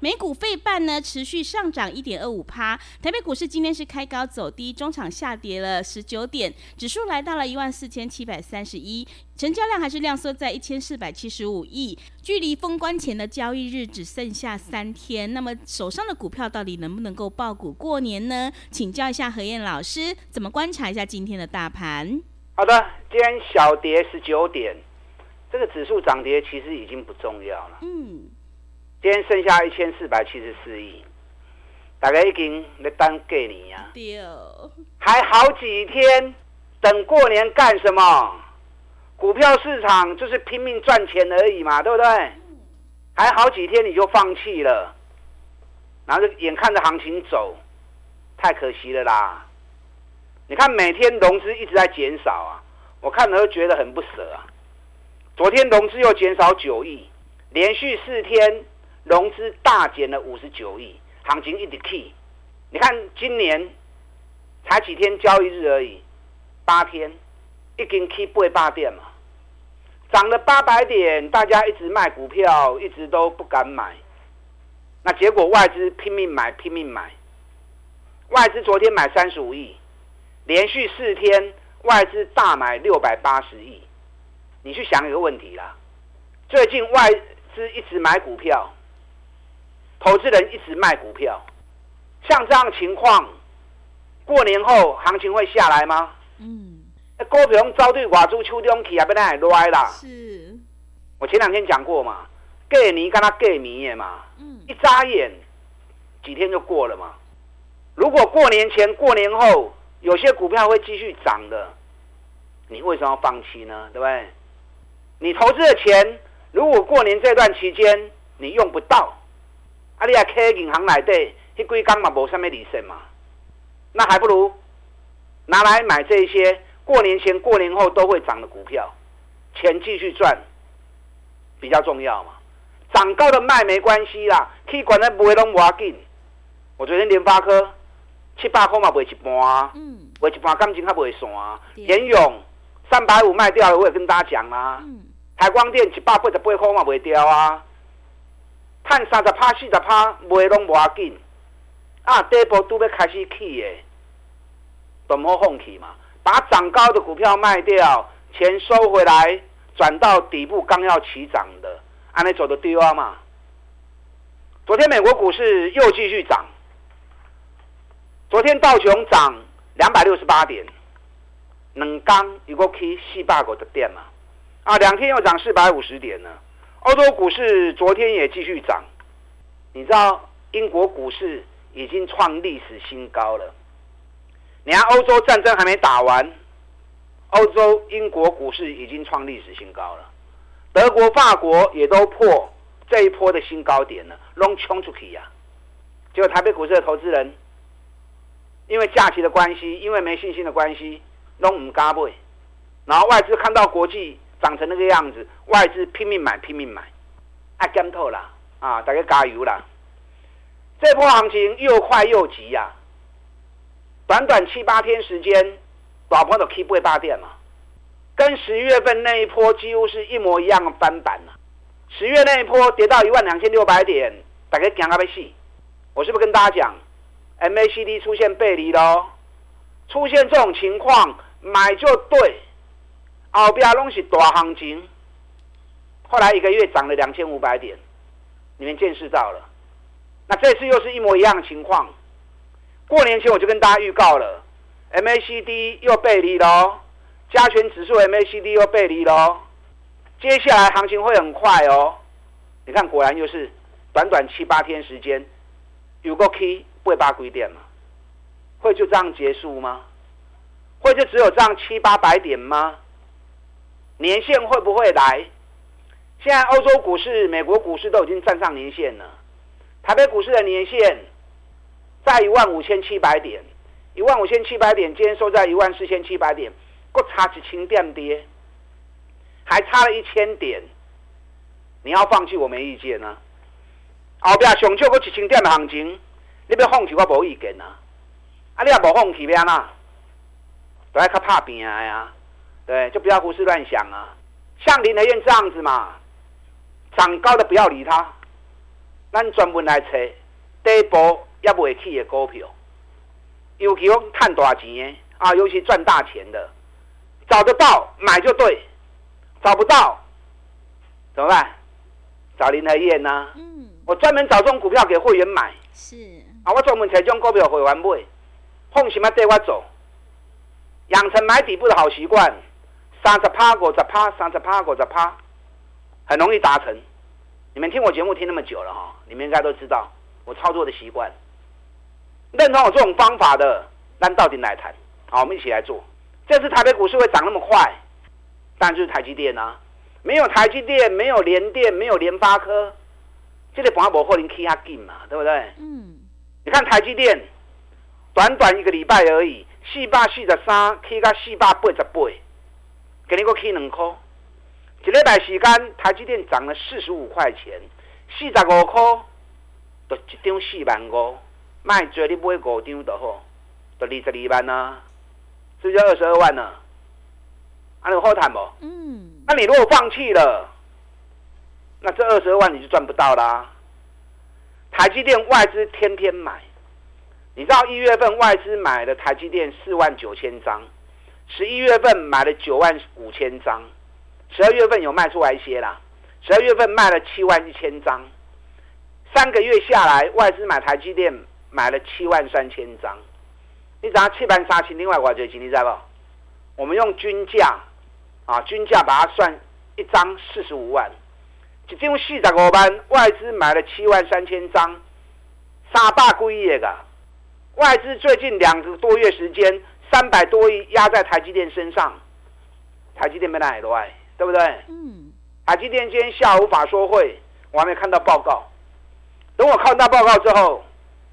美股费半呢持续上涨一点二五趴，台北股市今天是开高走低，中场下跌了十九点，指数来到了一万四千七百三十一，成交量还是量缩在一千四百七十五亿，距离封关前的交易日只剩下三天，那么手上的股票到底能不能够爆股过年呢？请教一下何燕老师，怎么观察一下今天的大盘？好的，今天小跌十九点，这个指数涨跌其实已经不重要了。嗯。今天剩下一千四百七十四亿，大概已经在等过年呀。还好几天，等过年干什么？股票市场就是拼命赚钱而已嘛，对不对？还好几天你就放弃了，然后就眼看着行情走，太可惜了啦。你看每天融资一直在减少啊，我看了都觉得很不舍啊。昨天融资又减少九亿，连续四天。融资大减了五十九亿，行情一直 key。你看今年才几天交易日而已，八天，已经 key 八百点嘛，涨了八百点，大家一直卖股票，一直都不敢买。那结果外资拼命买，拼命买。外资昨天买三十五亿，连续四天外资大买六百八十亿。你去想一个问题啦，最近外资一直买股票。投资人一直卖股票，像这样情况，过年后行情会下来吗？嗯，股票招对挂猪秋冬起啊，不然还来啦。是，我前两天讲过嘛，过年跟他过年的嘛，嗯，一眨眼几天就过了嘛。如果过年前、过年后有些股票会继续涨的，你为什么要放弃呢？对不对？你投资的钱，如果过年这段期间你用不到。啊！你啊开银行来对，迄几工嘛无啥物利息嘛，那还不如拿来买这些过年前、过年后都会涨的股票，钱继续赚比较重要嘛。涨高的卖没关系啦，去管的不会拢无要紧。我昨天联发科七百块嘛卖一半，嗯，卖一半感情还不会散。联咏三百五卖掉了，我也跟大家讲啊。嗯，台光电一百八十八块嘛卖掉啊。看三十趴、四十趴，卖拢无要紧。啊，底部都要开始起的，都莫放弃嘛。把涨高的股票卖掉，钱收回来，转到底部刚要起涨的，安尼走的对啊嘛。昨天美国股市又继续涨，昨天道琼涨两百六十八点，两刚又过去四百个的点嘛。啊，两天又涨四百五十点呢。欧洲股市昨天也继续涨，你知道英国股市已经创历史新高了。你看欧洲战争还没打完，欧洲英国股市已经创历史新高了。德国、法国也都破这一波的新高点了，拢冲出去呀、结果台北股市的投资人，因为假期的关系，因为没信心的关系，拢唔敢买。然后外资看到国际。涨成那个样子，外资拼命买，拼命买，啊，干透了啊！大家加油啦！这波行情又快又急呀、短短七八天时间，老朋友 keep 八点嘛，跟十一月份那一波几乎是一模一样的翻版了。十月那一波跌到一万两千六百点，大家讲个被戏，我是不是跟大家讲，MACD 出现背离咯，出现这种情况买就对。后边拢是大行情，后来一个月涨了两千五百点，你们见识到了。那这次又是一模一样的情况。过年前我就跟大家预告了，MACD 又背离了，加权指数 MACD 又背离了，接下来行情会很快哦。你看，果然又是短短七八天时间，有个 key 不会八鬼点嘛？会就这样结束吗？会就只有这样七八百点吗？年线会不会来？现在欧洲股市、美国股市都已经站上年线了，台北股市的年线在一万五千七百点，一万五千七百点，今天收在一万四千七百点，各差几千点跌，还差了一千点，你要放弃我没意见啊。后边上少个几千点的行情，你要放弃我无意见啊。啊，你也无放弃要安怎？都爱较怕拼的呀，对，就不要胡思乱想啊。像林和燕这样子嘛。涨高的不要理他，咱专门来找底部也未起的股票，尤其讲赚大钱的啊，尤其赚大钱的，找得到买就对，找不到怎么办？找林和彦呢？嗯，我专门找这种股票给会员买。是啊，我专门找这种股票会员买，放心啊，带我走，养成买底部的好习惯，三十趴五十趴，三十趴五十趴。很容易达成，你们听我节目听那么久了哈，你们应该都知道我操作的习惯。认同我这种方法的，那到底来谈？好，我们一起来做。这次台北股市会涨那么快，但就是台积电啊。没有台积电，没有联电，没有联发科，这个盘不可能起下劲嘛，对不对？嗯。你看台积电，短短一个礼拜而已，四百四十三起到四百八十八，给你个起两块。一礼拜时间，台积电涨了四十五块钱，四十五块，就一张四万五，卖最你买五张就好，就二十二万啊，是不是二十二万呢？啊，你好谈不？嗯。那你如果放弃了，那这二十二万你就赚不到啦。台积电外资天天买，你知道一月份外资买的台积电四万九千张，十一月份买了九万五千张。十二月份有卖出来一些啦，十二月份卖了七万一千张，三个月下来，外资买台积电买了七万三千张，你只要七万三千，另外我这钱你知道不？我们用均价啊，均价把它算一张四十五万，一张四十五万，外资买了七万三千张，三百几亿个，外资最近两个多月时间，三百多亿压在台积电身上，台积电没来。对不对？嗯。台积电今天下午法说会，我还没看到报告。等我看到报告之后，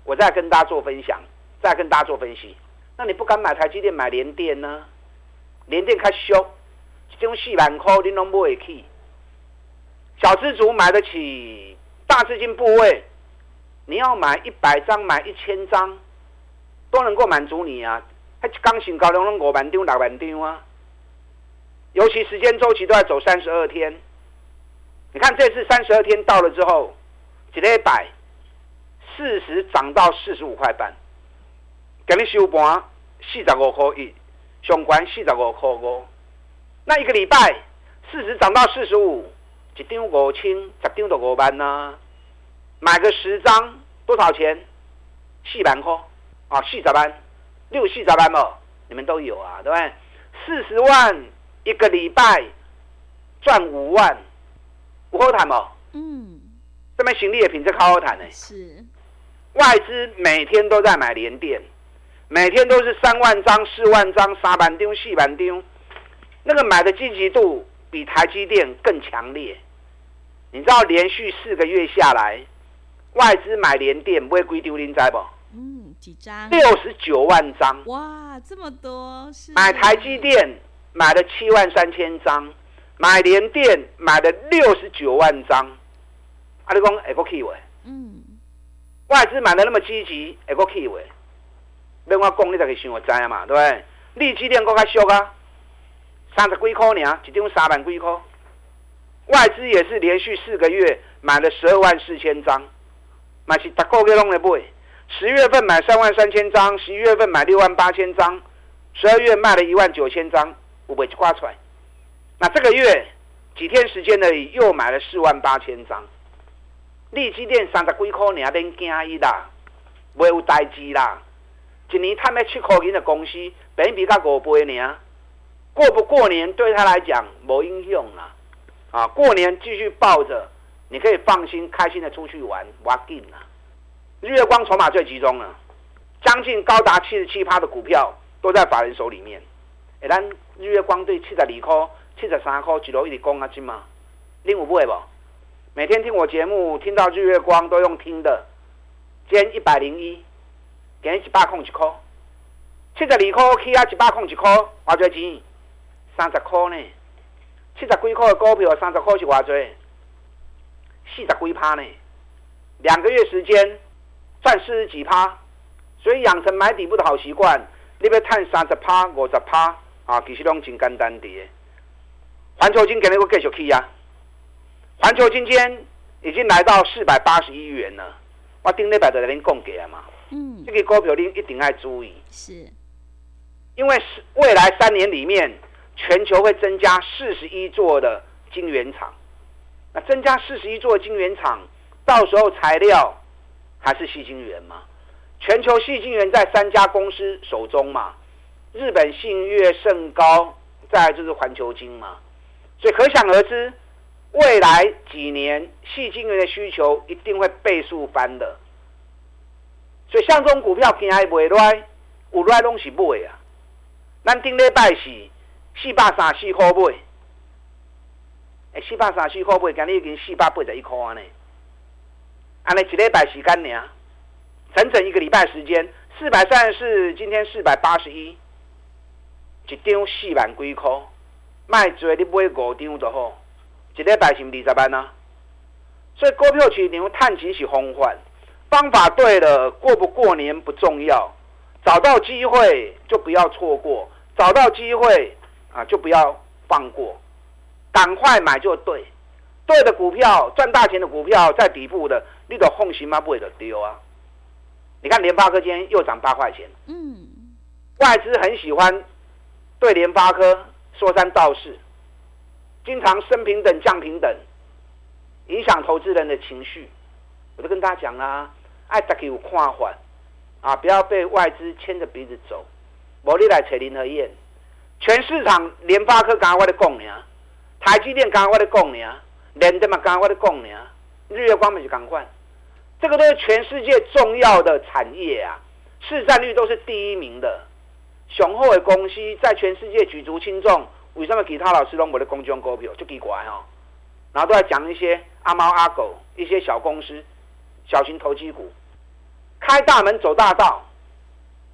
我再跟大家做分享，再跟大家做分析。那你不敢买台积电，买联电呢？联电较俗，这种四万块你拢买得起。小资族买得起，大资金部位，你要买一百张，买一千张，都能够满足你啊。还刚性高能五万张、六万张啊。尤其时间周期都在走三十二天，你看这次三十二天到了之后，一礼拜四十涨到四十五块半，给你收盘四十五块一，上关四十五块五。那一个礼拜四十涨到四十五，一张五千，十张就五万呐。买个十张多少钱？四万块啊，四十万，六四十万嘛，你们都有啊，对不对？四十万。一个礼拜赚五万，不好谈哦。嗯，这边行李的品质好好谈呢。是，外资每天都在买联电，每天都是三万张、四万张、三万丢、四万丢，那个买的积极度比台积电更强烈。你知道连续四个月下来，外资买联电不会归丢零灾不？嗯，几张？六十九万张。哇，这么多！是买台积电。买了七万三千张，买联电买了六十九万张，阿里公哎个 key 嗯，外资买的那么积极，哎个 key 位，另外讲你才可以想我知啊嘛，对不对？利基电够较俗啊，三十几块尔，一张三万几块，外资也是连续四个月买了十二万四千张，买是大个月拢来买，十月份买三万三千张，十一月份买六万八千张，十二月卖了一万九千张。五百就挂出来，那这个月几天时间呢？又买了四万八千张。利基电三十几块，你还免惊伊啦，没有代志啦。一年赚了七块钱的公司，本比较五倍呢。过不过年对他来讲没影响啦。啊，过年继续抱着，你可以放心开心的出去玩，玩紧啦。日月光筹码最集中了，将近高达七十七趴的股票都在法人手里面。诶，咱日月光对七十二块、七十三块一路一直讲啊，金嘛，你有买无？每天听我节目，听到日月光都用听的，今天一百零一，给一百空一块，七十二块起啊，一百空一块，偌济钱？三十块呢？七十几块的股票，三十块是偌济？四十几趴呢？两个月时间赚四十几趴，所以养成买底部的好习惯。你要赚三十趴、五十趴啊，其实拢真简单的。环球金今日我继续去啊！环球金今天已经来到四百八十一元了。我顶礼拜就跟您讲过嘛。嗯。这个股票您一定要注意。是。因为是未来三年里面，全球会增加四十一座的晶圆厂。那增加四十一座晶圆厂，到时候材料还是矽晶圆吗？全球矽晶圆在三家公司手中嘛，日本信越、胜高，再来就是环球晶嘛，所以可想而知，未来几年矽晶圆的需求一定会倍数翻的。所以像这种股票，今还未来，有来拢是买啊。咱顶礼拜是四百三十四块买，诶，四百三十四块买，今日已经四百八十一块安尼，安尼一礼拜时间呢。整整一个礼拜时间，四百三十四，今天四百八十一，一张四万几块，卖做你买五张就好，一礼拜是二十万啊？所以股票市场探钱是方法，方法对了，过不过年不重要，找到机会就不要错过，找到机会啊就不要放过，赶快买就对，对的股票赚大钱的股票在底部的，你都放心吗？不会的丢啊。你看联发科今天又涨八块钱，嗯，外资很喜欢对联发科说三道四，经常升平等降平等，影响投资人的情绪。我就跟大家讲啦，爱大家有看法啊，不要被外资牵着鼻子走。我你来找林和燕，全市场联发科刚刚我的讲呢，台积电刚刚我的讲呢，联电嘛刚刚我的讲呢，日月光嘛就赶快。这个都是全世界重要的产业啊，市占率都是第一名的，雄厚的公司在全世界举足轻重。为什么其他老师都没得公众股票就奇怪哦？然后都在讲一些阿猫阿狗，一些小公司、小型投机股，开大门走大道。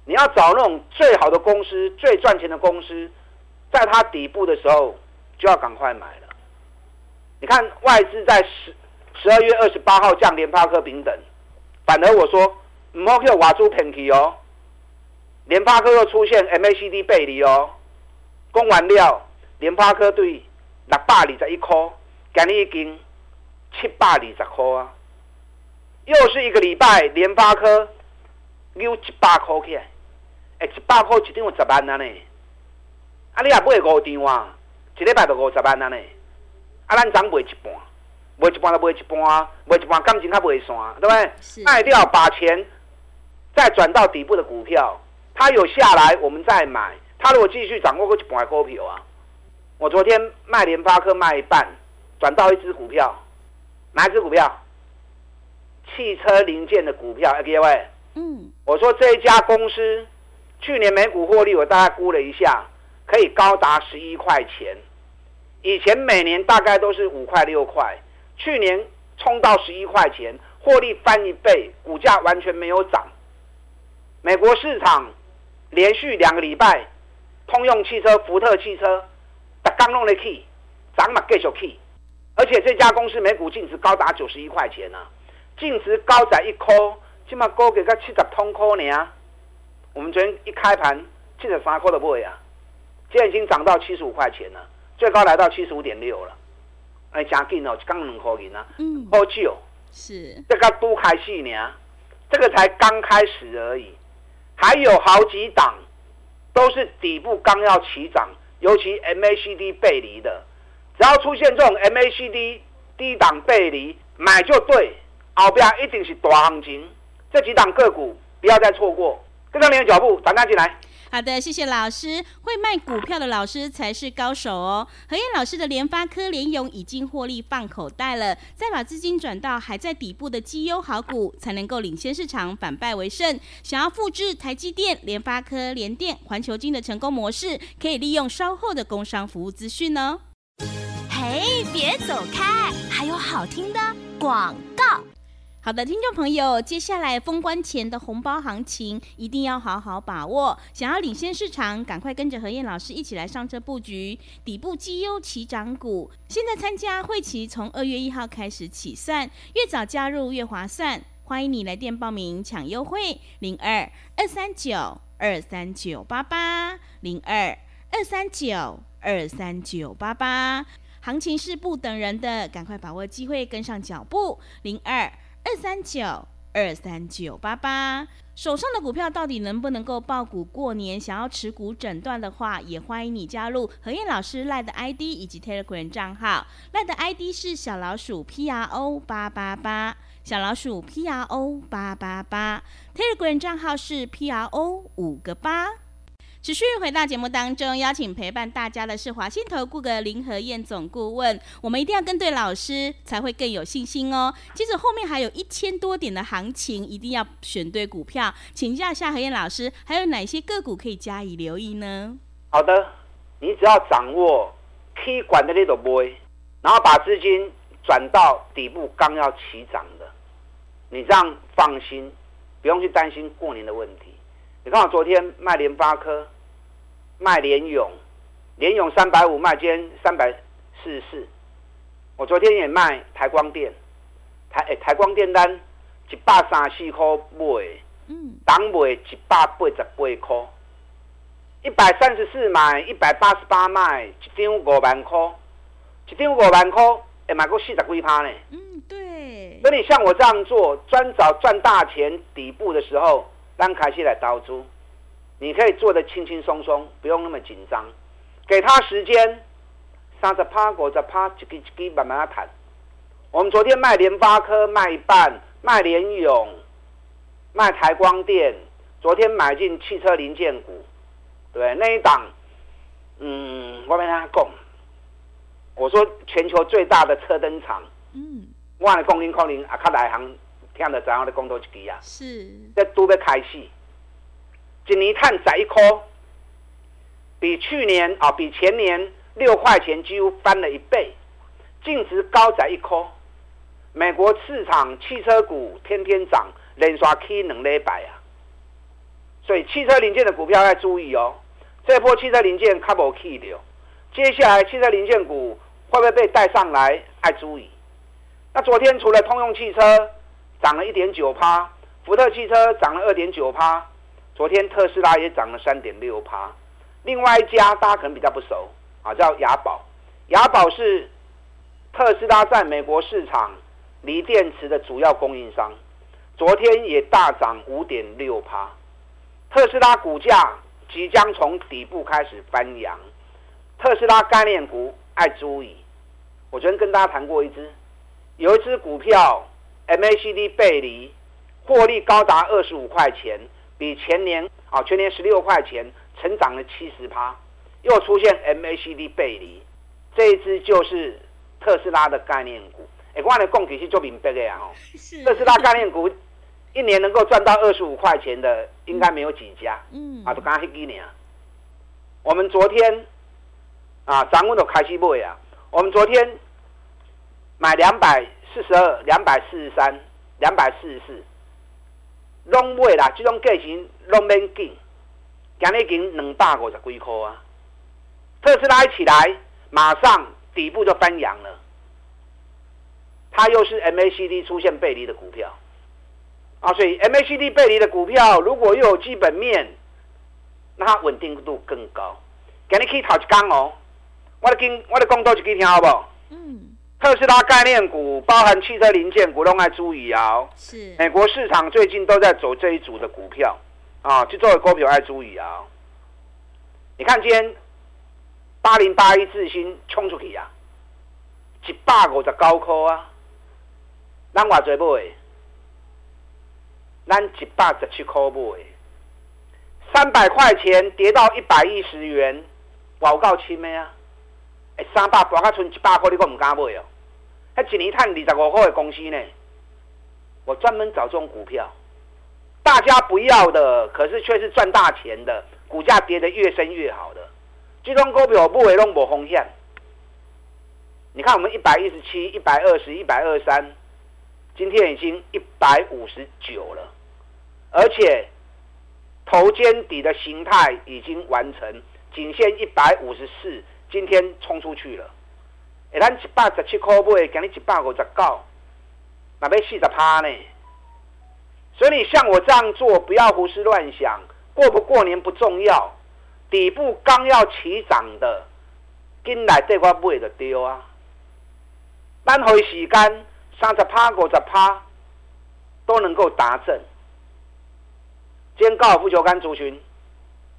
你要找那种最好的公司、最赚钱的公司，在它底部的时候就要赶快买了。你看外资在十。十二月二十八号降联发科平等，反而我说唔好叫瓦猪偏去哦，联发科又出现 MACD 背离哦，讲完了，联发科对六百二十一块，今日已经七百二十块啊，又是一个礼拜，联发科溜一百块起来，哎，一百块一张有十万啊呢，啊你也买五张啊，一礼拜就五十万啊呢，啊咱涨卖一半。卖一半就卖一半啊，卖一半感情较袂散，对不对？卖掉把钱再转到底部的股票，它有下来我们再买。它如果继续掌握过一半股票啊，我昨天卖联发科卖一半，转到一只股票，哪一只股票？汽车零件的股票，各位。嗯。我说这一家公司去年每股获利，我大概估了一下，可以高达十一块钱。以前每年大概都是五块六块。去年冲到十一块钱，获利翻一倍，股价完全没有涨。美国市场连续两个礼拜，通用汽车、福特汽车，它刚弄的 key，涨嘛继续 key，而且这家公司每股净值高达九十一块钱啊，净值高在一块，起码高给个七十通块呢。我们昨天一开盘七十三块的位啊，现在已经涨到七十五块钱了，最高来到七十五点六了。哎，真紧哦，刚两块钱啊，嗯，好久，是。这个都开始呢，这个才刚开始而已，还有好几档都是底部刚要起涨，尤其 MACD 背离的，只要出现这种 MACD 低档背离，买就对，后边一定是大行情，这几档个股不要再错过，跟上你的脚步，打单进来。好的，谢谢老师。会卖股票的老师才是高手哦。何燕老师的联发科、联咏已经获利放口袋了，再把资金转到还在底部的绩优好股，才能够领先市场，反败为胜。想要复制台积电、联发科、联电、环球金的成功模式，可以利用稍后的工商服务资讯哦。嘿，别走开，还有好听的广告。好的，听众朋友，接下来封关前的红包行情一定要好好把握。想要领先市场，赶快跟着何燕老师一起来上车布局底部绩优起涨股。现在参加会期从二月一号开始起算，越早加入越划算。欢迎你来电报名抢优惠，零二二三九二三九八八零二二三九二三九八八。行情是不等人的，赶快把握机会，跟上脚步，零二。二三九二三九八八，手上的股票到底能不能够爆股过年？想要持股诊断的话，也欢迎你加入和彦老师赖的 ID 以及 Telegram 账号。赖的 ID 是小老鼠 P R O 八八八，小老鼠 P R O 八八八，Telegram 账号是 P R O 五个八。持续回到节目当中，邀请陪伴大家的是华信投顾的林和燕总顾问。我们一定要跟对老师，才会更有信心哦。接着后面还有一千多点的行情，一定要选对股票。请教一下和燕老师，还有哪些个股可以加以留意呢？好的，你只要掌握 K 管的那种波，然后把资金转到底部刚要起涨的，你这样放心，不用去担心过年的问题。你看我昨天卖联发科，卖联咏，联咏三百五卖，今天三百四十四。我昨天也卖台光电，台诶、欸、台光电单一百三十四块买，嗯，当卖一百八十八块，一百三十四买，一百八十八卖，一张五万块，一张五万块，会买过四十几趴呢。嗯，对。所以你像我这样做，专找赚大钱底部的时候。刚开始来投资，你可以做的轻轻松松，不用那么紧张，给他时间，三十趴、五十趴，一个一个慢慢谈。我们昨天卖联发科卖一半，卖联咏，卖台光电，昨天买进汽车零件股，对那一档，嗯，我跟他讲，我说全球最大的车灯厂，嗯，我的工龄工龄啊，卡来行。听得怎样的工作一支啊？是，这都要开始。一年碳十一颗，比去年啊，比前年六块钱几乎翻了一倍，净值高在一颗。美国市场汽车股天天涨，连刷 K 两礼拜啊。所以汽车零件的股票要注意哦。这波汽车零件卡无去掉，接下来汽车零件股会不会被带上来？要注意。那昨天除了通用汽车。涨了一点九趴，福特汽车涨了二点九趴，昨天特斯拉也涨了三点六趴。另外一家大家可能比较不熟啊，叫雅宝，雅宝是特斯拉在美国市场锂电池的主要供应商，昨天也大涨五点六趴。特斯拉股价即将从底部开始翻扬，特斯拉概念股爱注意。我昨天跟大家谈过一只，有一只股票。MACD 背离，获利高达二十五块钱，比前年啊全年十六块钱，成长了七十趴，又出现 MACD 背离，这一支就是特斯拉的概念股。哎，我的供给是做明白的呀，哦，特斯拉概念股一年能够赚到二十五块钱的，应该没有几家。嗯，啊，都刚刚几年。我们昨天啊，咱们都开始买啊，我们昨天买两百。四十二，两百四十三，两百四十四，拢买啦！这种价钱拢免紧，今日已经两百五十几块啊！特斯拉一起来，马上底部就翻扬了。它又是 MACD 出现背离的股票啊，所以 MACD 背离的股票，如果又有基本面，那它稳定度更高。今日可以讨一讲哦，我的跟我的讲多一句听好不？嗯。特斯拉概念股包含汽车零件股，都爱注意啊！是美国市场最近都在走这一组的股票啊，就作为股票爱注意啊！你看今天八零八一智新冲出去啊，一百五十九块啊，咱偌济买？咱一百十七块买？三百块钱跌到一百一十元，我够亲的啊！三百博卡存一百块，你都唔敢买哦。还一年赚二十五块的公司呢，我专门找这种股票，大家不要的，可是却是赚大钱的，股价跌得越深越好的。这种股票不会弄无风险。你看我们一百一十七、一百二十、一百二十三，今天已经一百五十九了，而且头肩底的形态已经完成，仅限一百五十四，今天冲出去了。哎，咱一百十七块买，今日一百五十九，那要四十趴呢？所以你像我这样做，不要胡思乱想，过不过年不重要，底部刚要起涨的，进来这块买就对啊。单回时间三十趴、五十趴都能够达阵。今天高尔夫球杆族群，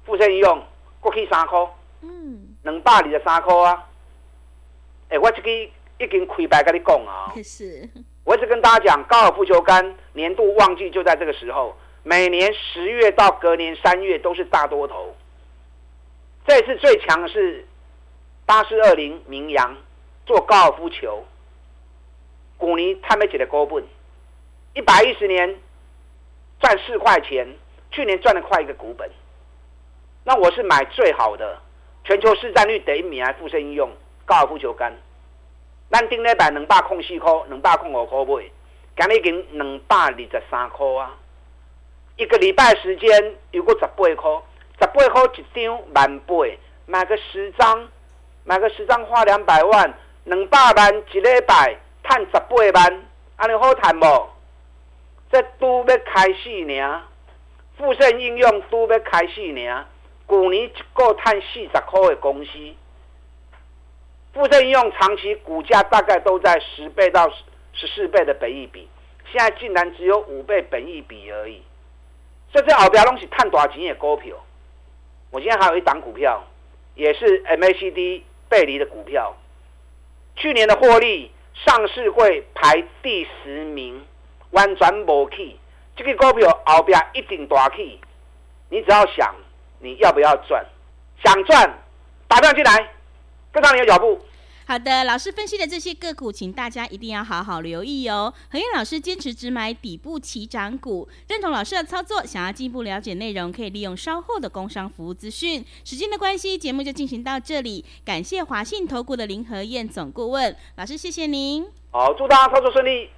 富盛应用过去三块，两百二十三块啊。哎，我这个已经开白跟你讲啊，是。我一直跟大家讲，高尔夫球杆年度旺季就在这个时候，每年十月到隔年三月都是大多头。这次最强的是八四二零名扬做高尔夫球，古尼他们几的股本，一百一十年赚四块钱，去年赚了快一个股本。那我是买最好的，全球市占率第一名，还富盛应用。高尔夫球杆，咱顶礼拜两百空四块，两百空五块买，今日已经两百二十三块啊！一个礼拜时间，有个十八块，十八块一张万八，买个十张，买个十张花两百万，两百万一礼拜赚十八万，安尼好赚无？这都要开始呢，富盛应用都要开始呢，去年一个赚四十块的公司。富盛应用长期股价大概都在十倍到十四倍的本益比，现在竟然只有五倍本益比而已。所以这后边东西赚多少钱的股票？我今天还有一档股票，也是 MACD 背离的股票，去年的获利上市会排第十名，完全无起。这个股票后边一定大起，你只要想你要不要赚，想赚打电话进来。跟上你的脚步。好的，老师分析的这些个股，请大家一定要好好留意哦。何燕老师坚持只买底部起涨股，认同老师的操作，想要进一步了解内容，可以利用稍后的工商服务资讯。时间的关系，节目就进行到这里。感谢华信投顾的林和燕总顾问老师，谢谢您。好，祝大家操作顺利。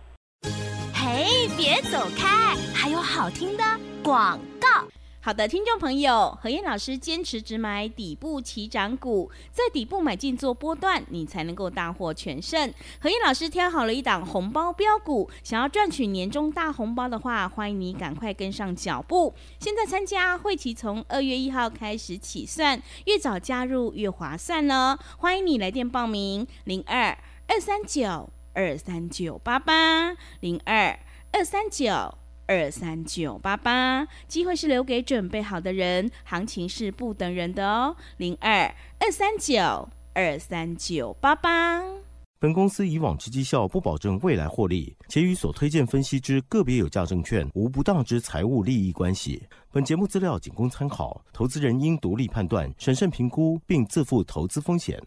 嘿，别走开，还有好听的广告。好的，听众朋友，何燕老师坚持只买底部起涨股，在底部买进做波段，你才能够大获全胜。何燕老师挑好了一档红包标股，想要赚取年终大红包的话，欢迎你赶快跟上脚步。现在参加会期从二月一号开始起算，越早加入越划算呢。欢迎你来电报名：零二二三九二三九八八零二二三九。二三九八八，机会是留给准备好的人，行情是不等人的哦。零二二三九二三九八八。本公司以往之绩效不保证未来获利，且与所推荐分析之个别有价证券无不当之财务利益关系。本节目资料仅供参考，投资人应独立判断、审慎评估，并自负投资风险。